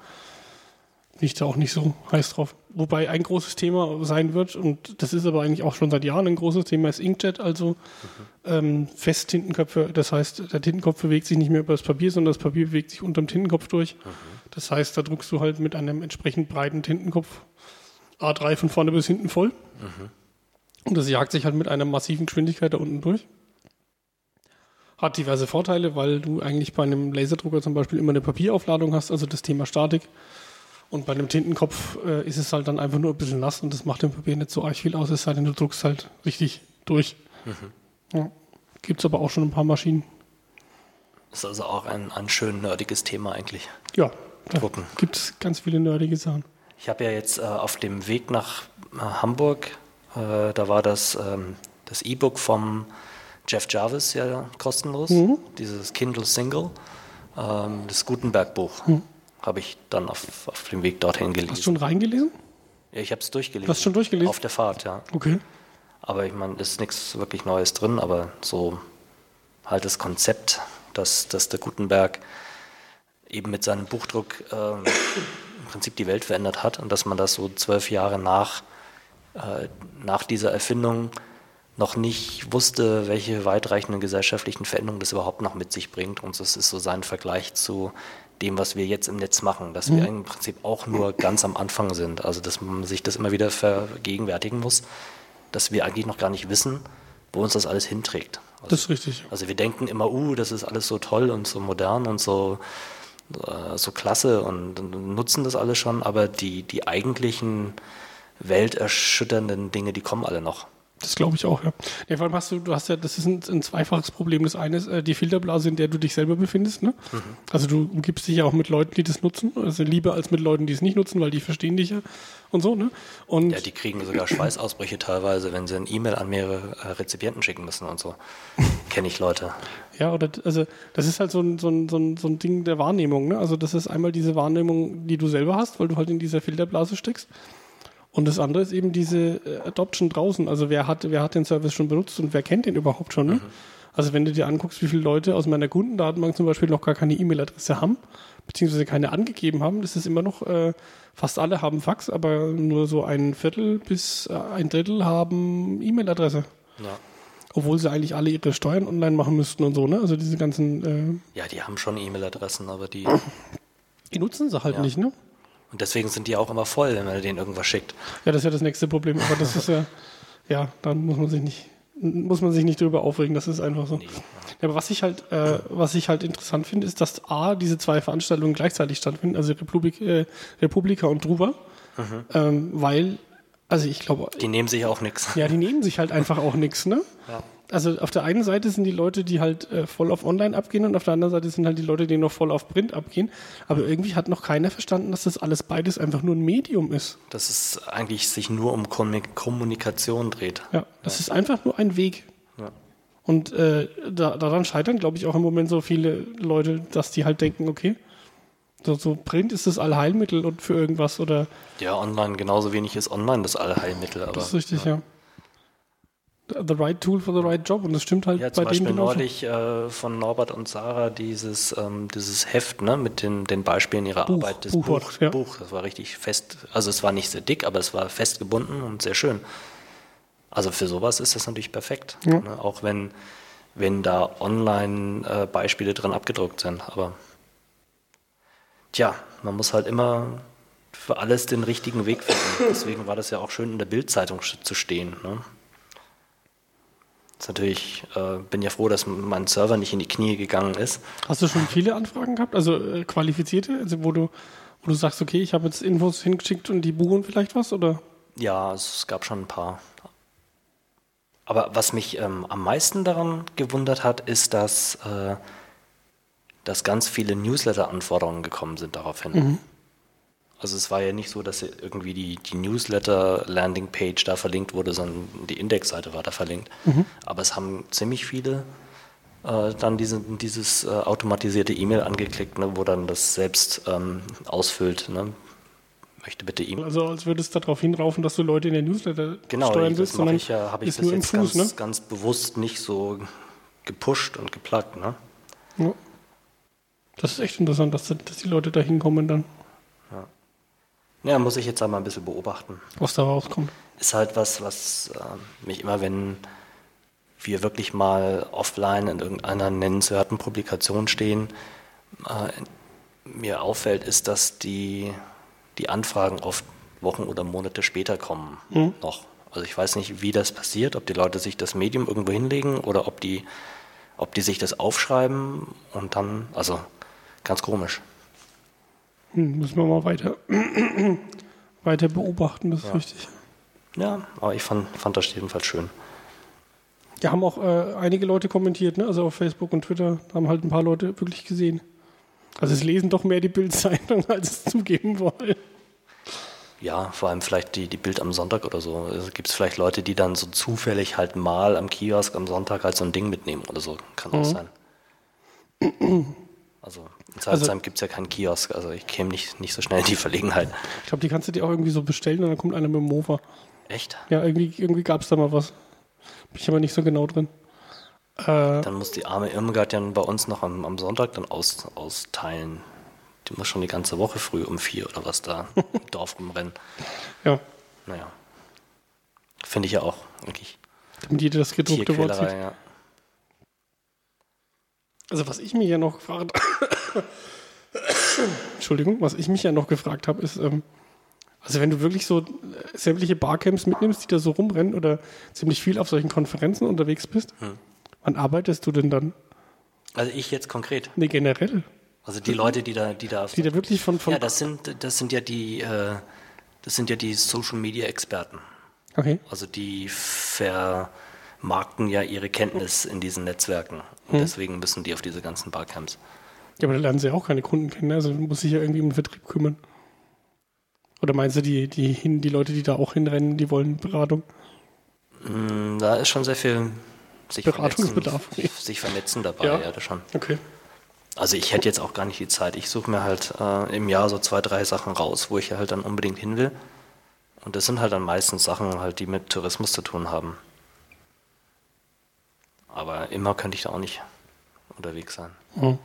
A: bin ich da auch nicht so heiß drauf. Wobei ein großes Thema sein wird, und das ist aber eigentlich auch schon seit Jahren ein großes Thema, ist Inkjet, also mhm. ähm, Festtintenköpfe. Das heißt, der Tintenkopf bewegt sich nicht mehr über das Papier, sondern das Papier bewegt sich unterm Tintenkopf durch. Mhm. Das heißt, da druckst du halt mit einem entsprechend breiten Tintenkopf A3 von vorne bis hinten voll. Mhm. Und das jagt sich halt mit einer massiven Geschwindigkeit da unten durch. Hat diverse Vorteile, weil du eigentlich bei einem Laserdrucker zum Beispiel immer eine Papieraufladung hast, also das Thema Statik. Und bei einem Tintenkopf äh, ist es halt dann einfach nur ein bisschen nass und das macht dem Papier nicht so arg viel aus, es sei denn, du druckst halt richtig durch. Mhm. Ja. Gibt es aber auch schon ein paar Maschinen.
B: Ist also auch ein, ein schön nerdiges Thema eigentlich.
A: Ja, Drucken. gibt es ganz viele nerdige Sachen.
B: Ich habe ja jetzt äh, auf dem Weg nach äh, Hamburg, äh, da war das ähm, das E-Book vom Jeff Jarvis ja kostenlos,
A: Mhm.
B: dieses Kindle Single, ähm, das Gutenberg-Buch. Habe ich dann auf, auf dem Weg dorthin gelesen.
A: Hast du schon reingelesen?
B: Ja, ich habe es durchgelesen.
A: Hast du schon durchgelesen?
B: Auf der Fahrt, ja.
A: Okay.
B: Aber ich meine, ist nichts wirklich Neues drin, aber so halt das Konzept, dass, dass der Gutenberg eben mit seinem Buchdruck ähm, im Prinzip die Welt verändert hat und dass man das so zwölf Jahre nach, äh, nach dieser Erfindung noch nicht wusste, welche weitreichenden gesellschaftlichen Veränderungen das überhaupt noch mit sich bringt. Und das ist so sein Vergleich zu dem, was wir jetzt im Netz machen, dass wir im Prinzip auch nur ganz am Anfang sind. Also dass man sich das immer wieder vergegenwärtigen muss, dass wir eigentlich noch gar nicht wissen, wo uns das alles hinträgt. Also,
A: Das ist richtig.
B: also wir denken immer, uh, das ist alles so toll und so modern und so, äh, so klasse und, und nutzen das alles schon, aber die, die eigentlichen welterschütternden Dinge, die kommen alle noch.
A: Das glaube ich auch, ja. ja. Vor allem hast du, du hast ja, das ist ein, ein zweifaches Problem. Das eine ist äh, die Filterblase, in der du dich selber befindest. Ne? Also du umgibst dich ja auch mit Leuten, die das nutzen. Also lieber als mit Leuten, die es nicht nutzen, weil die verstehen dich ja und so. Ne? Und
B: Ja, die kriegen sogar Schweißausbrüche teilweise, wenn sie ein E-Mail an mehrere äh, Rezipienten schicken müssen und so. Kenne ich Leute.
A: Ja, oder also das ist halt so ein, so ein, so ein, so ein Ding der Wahrnehmung. Ne? Also das ist einmal diese Wahrnehmung, die du selber hast, weil du halt in dieser Filterblase steckst. Und das andere ist eben diese äh, Adoption draußen. Also wer hat, wer hat den Service schon benutzt und wer kennt den überhaupt schon? Ne? Also wenn du dir anguckst, wie viele Leute aus meiner Kundendatenbank zum Beispiel noch gar keine E-Mail-Adresse haben, beziehungsweise keine angegeben haben, das ist immer noch, äh, fast alle haben Fax, aber nur so ein Viertel bis äh, ein Drittel haben E-Mail-Adresse.
B: Ja.
A: Obwohl sie eigentlich alle ihre Steuern online machen müssten und so, ne? Also diese ganzen, äh,
B: ja, die haben schon E-Mail-Adressen, aber die.
A: die nutzen sie halt
B: Ja.
A: nicht, ne?
B: Und deswegen sind die auch immer voll, wenn man denen irgendwas schickt.
A: Ja, das ist ja das nächste Problem, aber das ist ja, ja, dann muss man sich nicht, muss man sich nicht drüber aufregen, das ist einfach so.
B: Nee,
A: Ja, aber was ich halt, äh, was ich halt interessant finde, ist, dass A, diese zwei Veranstaltungen gleichzeitig stattfinden, also Republik, äh, Republika und Druber, ähm, weil, also ich glaube,
B: Die nehmen sich auch nichts.
A: ja, die nehmen sich halt einfach auch nichts, ne?
B: Ja.
A: Also auf der einen Seite sind die Leute, die halt äh, voll auf Online abgehen und auf der anderen Seite sind halt die Leute, die noch voll auf Print abgehen. Aber irgendwie hat noch keiner verstanden, dass das alles beides einfach nur ein Medium ist.
B: Dass es eigentlich sich nur um Kommu- Kommunikation dreht.
A: Ja, das ist einfach nur ein Weg.
B: Ja.
A: Und äh, da, daran scheitern, glaube ich, auch im Moment so viele Leute, dass die halt denken, okay, so, so Print ist das Allheilmittel und für irgendwas oder
B: Ja, online genauso wenig ist online das Allheilmittel. Aber
A: das ist richtig, ja. The right tool for the right job und das stimmt halt
B: Ja,
A: bei
B: zum Beispiel
A: denen genauso.
B: neulich äh, von Norbert und Sarah dieses, ähm, dieses Heft ne, mit den, den Beispielen ihrer
A: Buch,
B: Arbeit. Das
A: Buchwort,
B: Buch,
A: ja.
B: Buch, das war richtig fest. Also es war nicht sehr dick, aber es war fest gebunden und sehr schön. Also für sowas ist das natürlich perfekt.
A: Ja.
B: Ne, auch wenn, wenn da online äh, Beispiele drin abgedruckt sind. Aber tja, man muss halt immer für alles den richtigen Weg finden. Deswegen war das ja auch schön in der Bildzeitung zu stehen. Ne? Ist natürlich, äh, bin ja froh, dass mein Server nicht in die Knie gegangen ist.
A: Hast du schon viele Anfragen gehabt, also äh, qualifizierte, also wo du, wo du sagst, okay, ich habe jetzt Infos hingeschickt und die buchen vielleicht was oder?
B: Ja, es gab schon ein paar. Aber was mich ähm, am meisten daran gewundert hat, ist, dass, äh, dass ganz viele Newsletter-Anforderungen gekommen sind daraufhin. Also es war ja nicht so, dass irgendwie die, die Newsletter-Landing-Page da verlinkt wurde, sondern die Indexseite war da verlinkt. Aber es haben ziemlich viele äh, dann diese, dieses äh, automatisierte E-Mail angeklickt, ne, wo dann das selbst ähm, ausfüllt. Ne? Möchte bitte E-Mail.
A: Also als würde es darauf hinraufen, dass du Leute in der Newsletter
B: Genau,
A: steuern
B: das
A: willst,
B: mache
A: sondern
B: ich ja, habe ich
A: ist
B: bis jetzt
A: Fuß,
B: ganz,
A: ne?
B: ganz bewusst nicht so gepusht und geplagt. Ne?
A: Ja. Das ist echt interessant, dass, dass die Leute da hinkommen dann,
B: Ja, muss ich jetzt einmal ein bisschen beobachten.
A: was da rauskommt.
B: Ist halt was, was äh, mich immer, wenn wir wirklich mal offline in irgendeiner nennenswerten Publikation stehen, äh, mir auffällt, ist, dass die, die Anfragen oft Wochen oder Monate später kommen noch. Also ich weiß nicht, wie das passiert, ob die Leute sich das Medium irgendwo hinlegen oder ob die, ob die sich das aufschreiben und dann, also ganz komisch.
A: Hm, müssen wir mal weiter, weiter beobachten, das ist richtig.
B: Ja, aber ich fand, fand das jedenfalls schön.
A: Ja, haben auch äh, einige Leute kommentiert, ne? also auf Facebook und Twitter haben halt ein paar Leute wirklich gesehen. Also es lesen doch mehr die Bildzeitung, als es zugeben wollen.
B: Ja, vor allem vielleicht die, die Bild am Sonntag oder so. Also Gibt es vielleicht Leute, die dann so zufällig halt mal am Kiosk am Sonntag halt so ein Ding mitnehmen oder so. Kann auch sein. Also in Salzheim
A: Also-
B: gibt es ja keinen Kiosk, also ich käme nicht, nicht so schnell in die Verlegenheit.
A: Ich glaube, die kannst du dir auch irgendwie so bestellen und dann kommt einer mit dem Mofa.
B: Echt?
A: Ja, irgendwie, irgendwie gab es da mal was. Bin ich aber nicht so genau drin. Äh,
B: Dann muss die arme Irmgard ja bei uns noch am, am Sonntag dann aus, austeilen. Die muss schon die ganze Woche früh um vier oder was da im Dorf rumrennen.
A: ja,
B: Naja. Finde ich ja auch wirklich
A: damit jeder das gedruckte Wort sieht.
B: Ja.
A: Also was ich mir ja noch gefragt Entschuldigung, was ich mich ja noch gefragt habe, ist, ähm, also wenn du wirklich so äh, sämtliche Barcamps mitnimmst, die da so rumrennen oder ziemlich viel auf solchen Konferenzen unterwegs bist,
B: Hm.
A: wann arbeitest du denn dann?
B: Also ich jetzt konkret.
A: Nee, generell.
B: Also die Leute, die da, die da,
A: Die da wirklich von, von
B: ja, das sind, das sind ja die, äh, das sind ja die Social Media Experten.
A: Okay.
B: Also die vermarkten ja ihre Kenntnis in diesen Netzwerken. Und deswegen müssen die auf diese ganzen Barcamps.
A: Ja, aber da lernen sie ja auch keine Kunden kennen, ne? also du musst dich ja irgendwie um den Vertrieb kümmern. Oder meinst du, die, die, hin, die Leute, die da auch hinrennen, die wollen Beratung?
B: Mm, Da ist schon sehr viel sich
A: Beratungsbedarf.
B: vernetzen, sich vernetzen dabei,
A: Ja.
B: ja. das schon.
A: Okay.
B: Also ich hätte jetzt auch gar nicht die Zeit. Ich suche mir halt äh, im Jahr so zwei, drei Sachen raus, wo ich halt dann unbedingt hin will. Und das sind halt dann meistens Sachen halt, die mit Tourismus zu tun haben. Aber immer könnte ich da auch nicht unterwegs sein.
A: Mhm.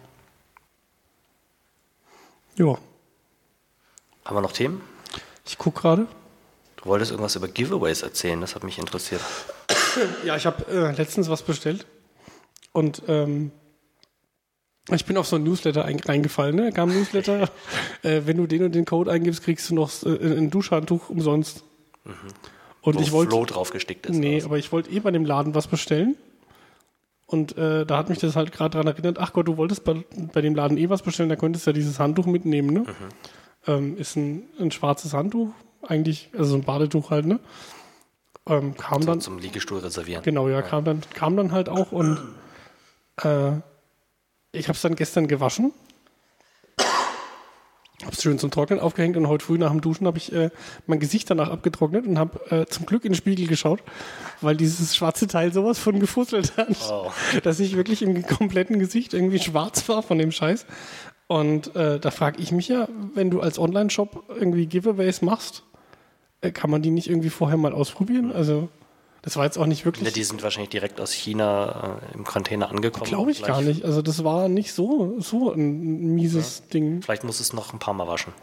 A: Ja,
B: Haben wir noch Themen?
A: ich gucke gerade.
B: Du wolltest irgendwas über Giveaways erzählen, das hat mich interessiert.
A: Ja, ich habe äh, letztens was bestellt und ähm, ich bin auf so ein Newsletter ein, reingefallen. Ne? Kam ein Newsletter, äh, wenn du den und den Code eingibst, kriegst du noch äh, ein Duschhandtuch umsonst. Und
B: Wo
A: ich wollte,
B: Flo drauf gestickt ist.
A: nee, aber ich wollte eh bei dem Laden was bestellen. Und äh, da hat mich das halt gerade daran erinnert, ach Gott, du wolltest bei, bei dem Laden eh was bestellen, da könntest du ja dieses Handtuch mitnehmen, ne? Ähm, ist ein, ein schwarzes Handtuch, eigentlich, also so ein Badetuch halt, ne? Ähm, kam
B: was?
A: dann,
B: Zum Liegestuhl reservieren.
A: Genau, ja, kam dann, kam dann halt auch und äh, ich habe es dann gestern gewaschen. Hab's schön zum Trocknen aufgehängt und heute früh nach dem Duschen habe ich äh, mein Gesicht danach abgetrocknet und habe äh, zum Glück in den Spiegel geschaut, weil dieses schwarze Teil sowas von gefusselt hat,
B: Oh.
A: dass ich wirklich im kompletten Gesicht irgendwie schwarz war von dem Scheiß. Und äh, da frage ich mich ja, wenn du als Online-Shop irgendwie Giveaways machst, äh, kann man die nicht irgendwie vorher mal ausprobieren? Also das war jetzt auch nicht wirklich
B: die sind wahrscheinlich direkt aus China äh, im Container angekommen.
A: Glaube ich gar nicht. Also das war nicht so, so ein mieses Ding.
B: Vielleicht muss es noch ein paar Mal waschen.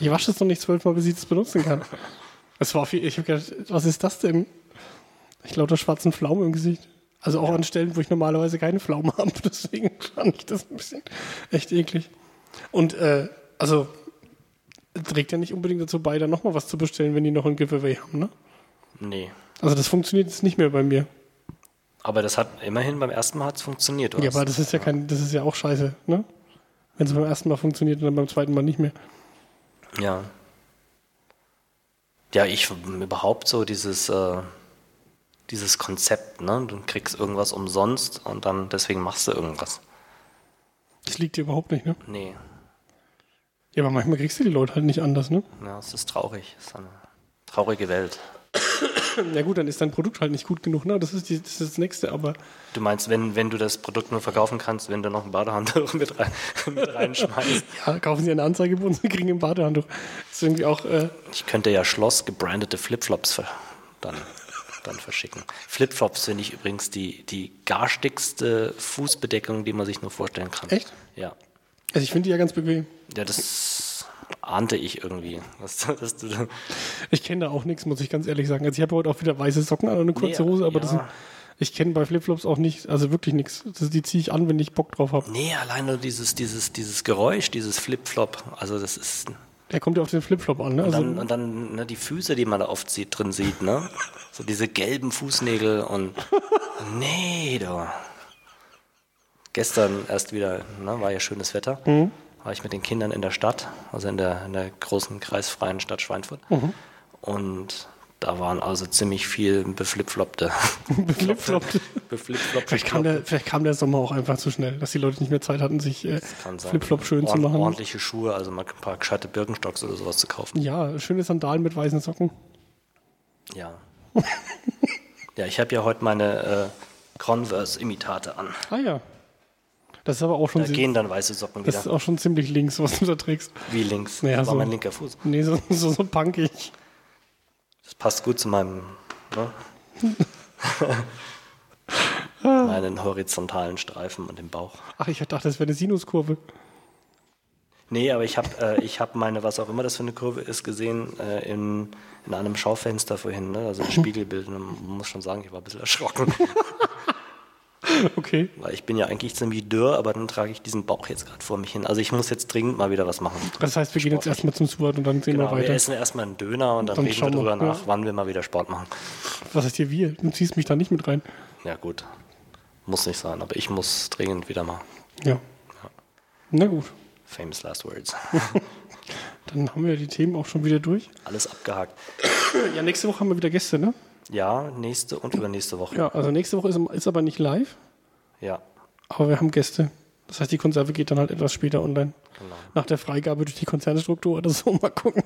A: Ich wasche es noch nicht zwölfmal, bis ich es benutzen kann. Es war viel, ich habe gedacht, was ist das denn? Ich lauter schwarzen Pflaumen im Gesicht. Also auch an Stellen, wo ich normalerweise keine Pflaumen habe. Deswegen fand ich das ein bisschen echt eklig. Und äh, also trägt ja nicht unbedingt dazu bei, da nochmal was zu bestellen, wenn die noch ein Giveaway haben, ne?
B: Nee.
A: Also das funktioniert jetzt nicht mehr bei mir.
B: Aber das hat immerhin beim ersten Mal funktioniert. Du
A: Ja, aber das ist ja kein, das ist ja auch scheiße, ne? Wenn es beim ersten Mal funktioniert und dann beim zweiten Mal nicht mehr.
B: Ja. Ja, ich überhaupt so dieses, äh, dieses Konzept, ne? Du kriegst irgendwas umsonst und dann deswegen machst du irgendwas.
A: Das liegt dir überhaupt nicht, ne?
B: Nee,
A: Ja, aber manchmal kriegst du die Leute halt nicht anders, ne?
B: ja, es ist traurig. Es ist eine traurige Welt.
A: Ja gut, dann ist dein Produkt halt nicht gut genug, ne? Das ist, die, das, ist das Nächste, aber
B: Du meinst, wenn, wenn du das Produkt nur verkaufen kannst, wenn du noch ein Badehandtuch mit, rein, mit reinschmeißt?
A: ja, kaufen sie eine Anzeige bei uns und kriegen ein Badehandtuch. Das ist irgendwie auch, äh,
B: Ich könnte ja Schloss gebrandete Flipflops dann, dann verschicken. Flipflops finde ich übrigens die, die garstigste Fußbedeckung, die man sich nur vorstellen kann.
A: Echt?
B: Ja.
A: also ich finde die ja ganz bequem.
B: Ja, das ahnte ich irgendwie. Dass, dass du da-
A: Ich kenne da auch nichts, muss ich ganz ehrlich sagen. Also ich habe heute auch wieder weiße Socken an und eine kurze
B: Nee,
A: Hose, aber das
B: ja.
A: sind, ich kenne bei Flipflops auch nicht, also wirklich nichts. Das, die ziehe ich an, wenn ich Bock drauf habe.
B: nee, allein nur dieses, dieses, dieses Geräusch, dieses Flipflop, also das ist.
A: Der kommt ja auf den Flipflop an, ne?
B: Und
A: Also,
B: dann, und dann ne, die Füße, die man da oft sieht, drin sieht, ne? So diese gelben Fußnägel und. Nee, du. Gestern erst wieder, ne, war ja schönes Wetter. War ich mit den Kindern in der Stadt, also in der, in der großen kreisfreien Stadt Schweinfurt. Und Da waren also ziemlich viel beflipfloppte.
A: Beflipfloppte.
B: beflipfloppte
A: Vielleicht kam, der, vielleicht kam der Sommer auch einfach zu schnell, dass die Leute nicht mehr Zeit hatten, sich äh. Flipflop schön zu
B: Ord-
A: machen.
B: Ordentliche Schuhe, also mal ein paar gescheite Birkenstocks oder sowas zu kaufen.
A: Ja, schöne Sandalen mit weißen Socken.
B: Ja. ja, ich habe ja heute meine äh, Converse-Imitate an.
A: Ah ja. Das ist aber auch schon,
B: Da gehen dann weiße Socken
A: das
B: wieder.
A: ist auch schon ziemlich links, was du da trägst.
B: Wie links.
A: Naja,
B: das war
A: so-
B: mein linker Fuß.
A: Nee, so, so, so punkig.
B: Das passt gut zu meinem, ne? meinen horizontalen Streifen und dem Bauch.
A: Ach, ich dachte, das wäre eine Sinuskurve.
B: Nee, aber ich habe äh, ich hab meine, was auch immer das für eine Kurve ist, gesehen äh, in, in einem Schaufenster vorhin, ne? also ein Spiegelbild. Und man muss schon sagen, ich war ein bisschen erschrocken,
A: Okay.
B: weil ich bin ja eigentlich ziemlich dürr, aber dann trage ich diesen Bauch jetzt gerade vor mich hin. Also ich muss jetzt dringend mal wieder was machen.
A: Das heißt, wir gehen jetzt erstmal zum Suat und dann sehen
B: Genau,
A: wir
B: wir
A: weiter.
B: essen erstmal einen Döner und dann,
A: Dann
B: reden wir
A: wir,
B: drüber
A: ja.
B: nach, wann wir mal wieder Sport machen.
A: Was heißt hier wir? Du ziehst mich da nicht mit rein.
B: Ja gut, muss nicht sein, aber ich muss dringend wieder mal.
A: Ja. Na gut.
B: Famous last words.
A: Dann haben wir die Themen auch schon wieder durch.
B: Alles abgehakt.
A: Ja, nächste Woche haben wir wieder Gäste, ne?
B: Ja, nächste und übernächste Woche.
A: Ja, also nächste Woche ist, ist aber nicht live,
B: Ja,
A: aber wir haben Gäste. Das heißt, die Konserve geht dann halt etwas später online.
B: genau.
A: Nach der Freigabe durch die Konzernstruktur oder so. Mal gucken.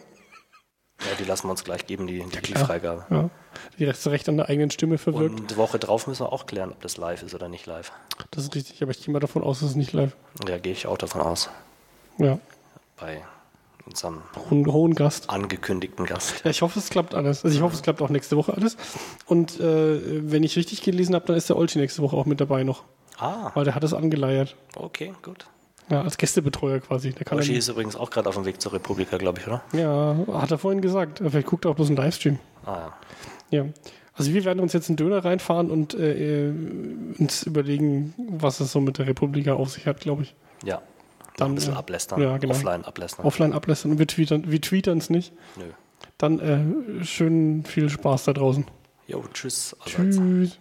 B: Ja, die lassen wir uns gleich geben, die, die, die
A: klar.
B: Freigabe.
A: Ja. Die Recht an der eigenen Stimme verwirkt.
B: Und die Woche drauf müssen wir auch klären, ob das live ist oder nicht live.
A: Das ist richtig, aber ich gehe mal davon aus, dass es nicht live.
B: Ja, gehe ich auch davon aus.
A: Ja.
B: Bei unserem
A: Hohen, hohen Gast.
B: angekündigten Gast.
A: Ja, ich hoffe, es klappt alles. Also ich hoffe, es klappt auch nächste Woche alles. Und äh, wenn ich richtig gelesen habe, dann ist der Olchi nächste Woche auch mit dabei noch.
B: Ah,
A: Weil der hat es angeleiert.
B: okay, gut.
A: Ja, als Gästebetreuer quasi. Der kann dann,
B: ist übrigens auch gerade auf dem Weg zur Republika, glaube ich, oder?
A: ja, hat er vorhin gesagt. Vielleicht guckt er auch bloß einen Livestream.
B: Ah ja.
A: Ja. Also wir werden uns jetzt einen Döner reinfahren und äh, uns überlegen, was es so mit der Republika auf sich hat, glaube ich.
B: Ja.
A: Dann,
B: ein bisschen
A: äh,
B: ablästern.
A: ja, genau.
B: Offline ablästern.
A: Offline ablästern und wir tweetern wir tweetern es nicht.
B: Nö.
A: Dann äh, schön viel Spaß da draußen.
B: Jo, tschüss.
A: Tschüss.